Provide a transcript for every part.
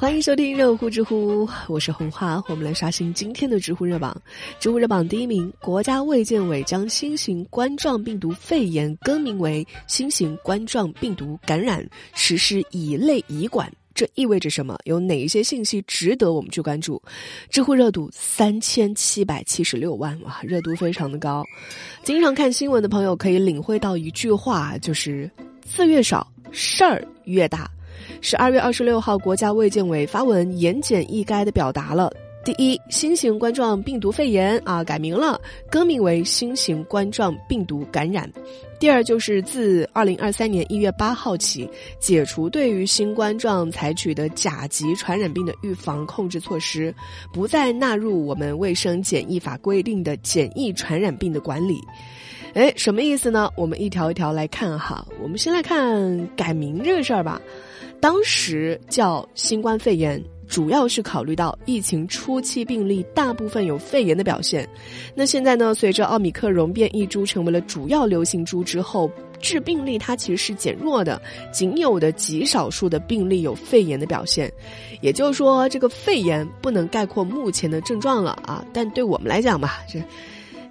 欢迎收听热乎知乎，我是红花，我们来刷新今天的知乎热榜。知乎热榜第一名，国家卫健委将新型冠状病毒肺炎更名为新型冠状病毒感染，实施乙类乙管。这意味着什么？有哪一些信息值得我们去关注？知乎热度三千七百七十六万，哇，热度非常的高。经常看新闻的朋友可以领会到一句话，就是字越少，事儿越大。十二月二十六号，国家卫健委发文言简意赅的表达了：第一，新型冠状病毒肺炎啊改名了，更名为新型冠状病毒感染；第二，就是自二零二三年一月八号起，解除对于新冠状采取的甲级传染病的预防控制措施，不再纳入我们卫生检疫法规定的检疫传染病的管理。哎，什么意思呢？我们一条一条来看哈。我们先来看改名这个事儿吧。当时叫新冠肺炎，主要是考虑到疫情初期病例大部分有肺炎的表现。那现在呢，随着奥密克戎变异株成为了主要流行株之后，致病力它其实是减弱的，仅有的极少数的病例有肺炎的表现。也就是说，这个肺炎不能概括目前的症状了啊。但对我们来讲吧，这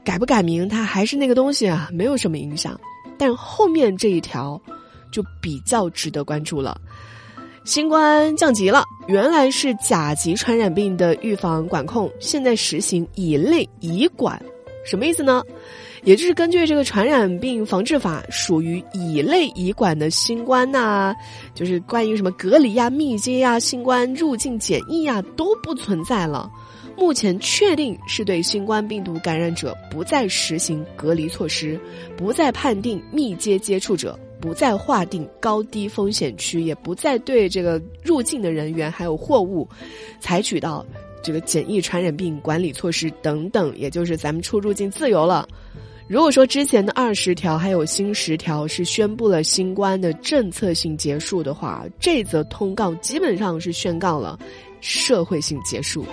改不改名，它还是那个东西啊，没有什么影响。但后面这一条就比较值得关注了。新冠降级了，原来是甲级传染病的预防管控，现在实行乙类乙管，什么意思呢？也就是根据这个传染病防治法，属于乙类乙管的新冠呐，就是关于什么隔离呀、密接呀、新冠入境检疫呀都不存在了。目前确定是对新冠病毒感染者不再实行隔离措施，不再判定密接接触者。不再划定高低风险区，也不再对这个入境的人员还有货物，采取到这个检疫传染病管理措施等等，也就是咱们出入境自由了。如果说之前的二十条还有新十条是宣布了新冠的政策性结束的话，这则通告基本上是宣告了社会性结束。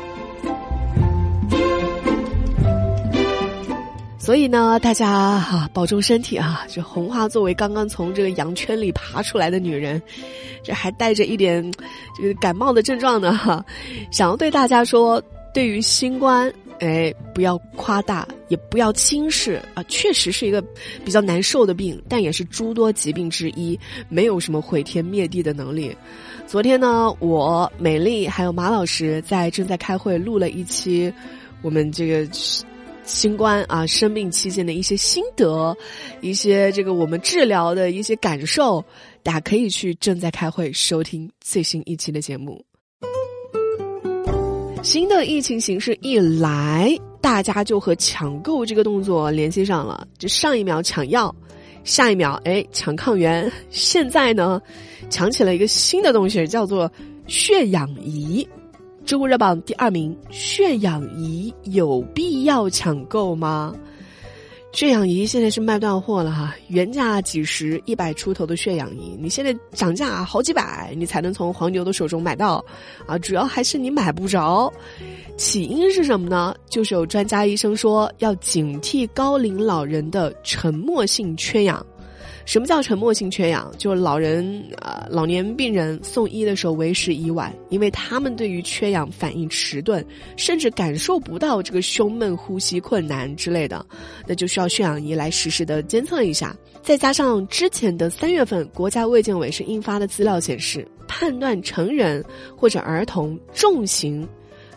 所以呢，大家哈保重身体啊！这红花作为刚刚从这个羊圈里爬出来的女人，这还带着一点这个感冒的症状呢哈，想要对大家说，对于新冠，哎，不要夸大，也不要轻视啊！确实是一个比较难受的病，但也是诸多疾病之一，没有什么毁天灭地的能力。昨天呢，我美丽还有马老师在正在开会，录了一期我们这个。新冠啊，生病期间的一些心得，一些这个我们治疗的一些感受，大家可以去正在开会收听最新一期的节目。新的疫情形势一来，大家就和抢购这个动作联系上了。就上一秒抢药，下一秒哎抢抗原，现在呢，抢起了一个新的东西，叫做血氧仪。知乎热榜第二名，血氧仪有必要抢购吗？血氧仪现在是卖断货了哈，原价几十、一百出头的血氧仪，你现在涨价好几百，你才能从黄牛的手中买到，啊，主要还是你买不着。起因是什么呢？就是有专家医生说，要警惕高龄老人的沉默性缺氧。什么叫沉默性缺氧？就是老人啊，老年病人送医的时候为时已晚，因为他们对于缺氧反应迟钝，甚至感受不到这个胸闷、呼吸困难之类的，那就需要血氧仪来实时的监测一下。再加上之前的三月份，国家卫健委是印发的资料显示，判断成人或者儿童重型。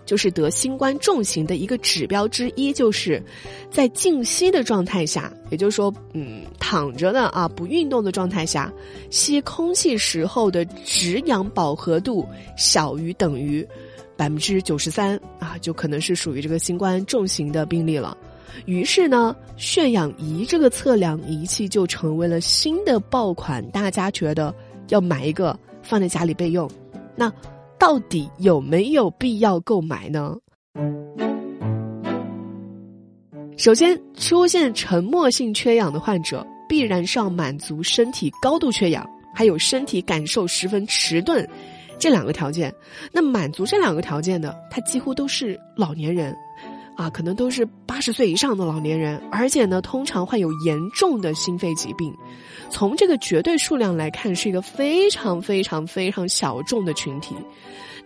就是得新冠重型的一个指标之一，就是在静息的状态下，也就是说，嗯，躺着的啊，不运动的状态下，吸空气时候的止氧饱和度小于等于百分之九十三啊，就可能是属于这个新冠重型的病例了。于是呢，血氧仪这个测量仪器就成为了新的爆款，大家觉得要买一个放在家里备用。那。到底有没有必要购买呢？首先，出现沉默性缺氧的患者，必然是要满足身体高度缺氧，还有身体感受十分迟钝这两个条件。那满足这两个条件的，他几乎都是老年人。啊，可能都是八十岁以上的老年人，而且呢，通常患有严重的心肺疾病。从这个绝对数量来看，是一个非常非常非常小众的群体。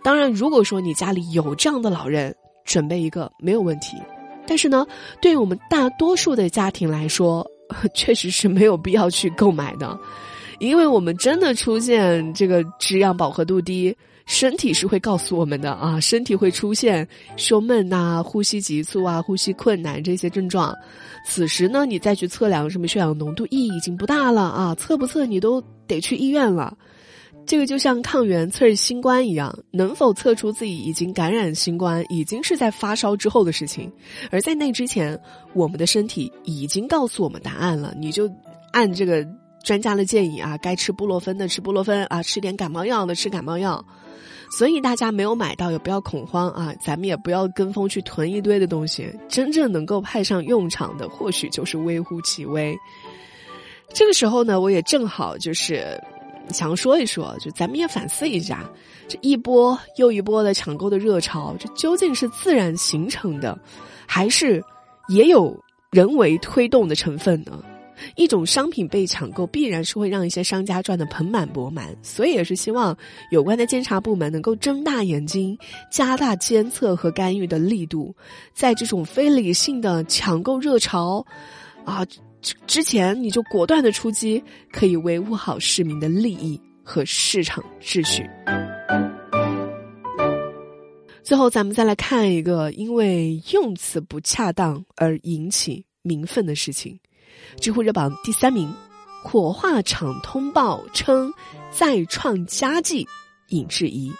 当然，如果说你家里有这样的老人，准备一个没有问题。但是呢，对于我们大多数的家庭来说，确实是没有必要去购买的，因为我们真的出现这个脂氧饱和度低。身体是会告诉我们的啊，身体会出现胸闷呐、呼吸急促啊、呼吸困难这些症状。此时呢，你再去测量什么血氧浓度，意义已经不大了啊，测不测你都得去医院了。这个就像抗原测新冠一样，能否测出自己已经感染新冠，已经是在发烧之后的事情。而在那之前，我们的身体已经告诉我们答案了，你就按这个专家的建议啊，该吃布洛芬的吃布洛芬啊，吃点感冒药的吃感冒药。所以大家没有买到也不要恐慌啊，咱们也不要跟风去囤一堆的东西，真正能够派上用场的或许就是微乎其微。这个时候呢，我也正好就是想说一说，就咱们也反思一下，这一波又一波的抢购的热潮，这究竟是自然形成的，还是也有人为推动的成分呢？一种商品被抢购，必然是会让一些商家赚得盆满钵满，所以也是希望有关的监察部门能够睁大眼睛，加大监测和干预的力度，在这种非理性的抢购热潮，啊之前你就果断的出击，可以维护好市民的利益和市场秩序。最后，咱们再来看一个因为用词不恰当而引起民愤的事情。知乎热榜第三名，火化厂通报称再创佳绩引质疑。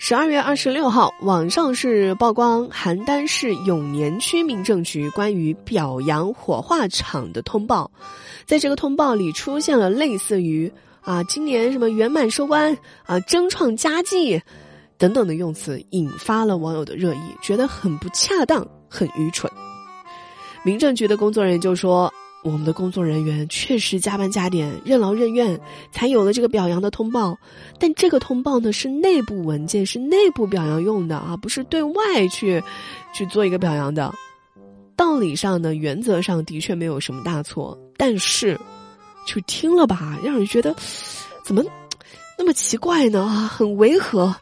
十二月二十六号，网上是曝光邯郸市永年区民政局关于表扬火化厂的通报，在这个通报里出现了类似于啊今年什么圆满收官啊争创佳绩等等的用词，引发了网友的热议，觉得很不恰当，很愚蠢。民政局的工作人员就说。我们的工作人员确实加班加点、任劳任怨，才有了这个表扬的通报。但这个通报呢是内部文件，是内部表扬用的啊，不是对外去去做一个表扬的。道理上呢，原则上的确没有什么大错，但是就听了吧，让人觉得怎么那么奇怪呢？啊，很违和。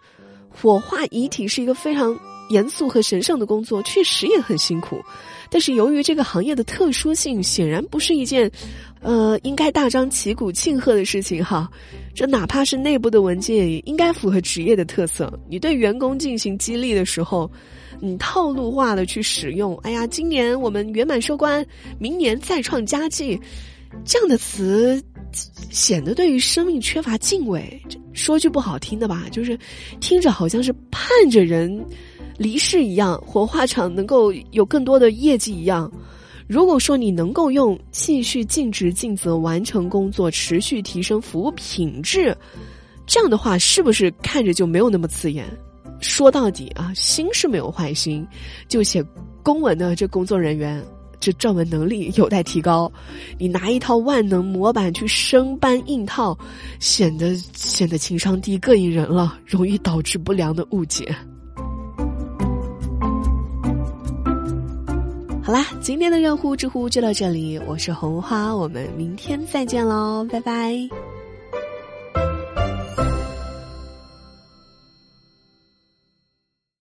火化遗体是一个非常严肃和神圣的工作，确实也很辛苦。但是由于这个行业的特殊性，显然不是一件，呃，应该大张旗鼓庆贺的事情哈。这哪怕是内部的文件，也应该符合职业的特色。你对员工进行激励的时候，你套路化的去使用，哎呀，今年我们圆满收官，明年再创佳绩，这样的词，显得对于生命缺乏敬畏。说句不好听的吧，就是听着好像是盼着人。离世一样，火化场能够有更多的业绩一样。如果说你能够用继续尽职尽责完成工作，持续提升服务品质，这样的话是不是看着就没有那么刺眼？说到底啊，心是没有坏心，就写公文的这工作人员，这撰文能力有待提高。你拿一套万能模板去生搬硬套，显得显得情商低，膈应人了，容易导致不良的误解。好啦，今天的热乎知乎就到这里，我是红花，我们明天再见喽，拜拜。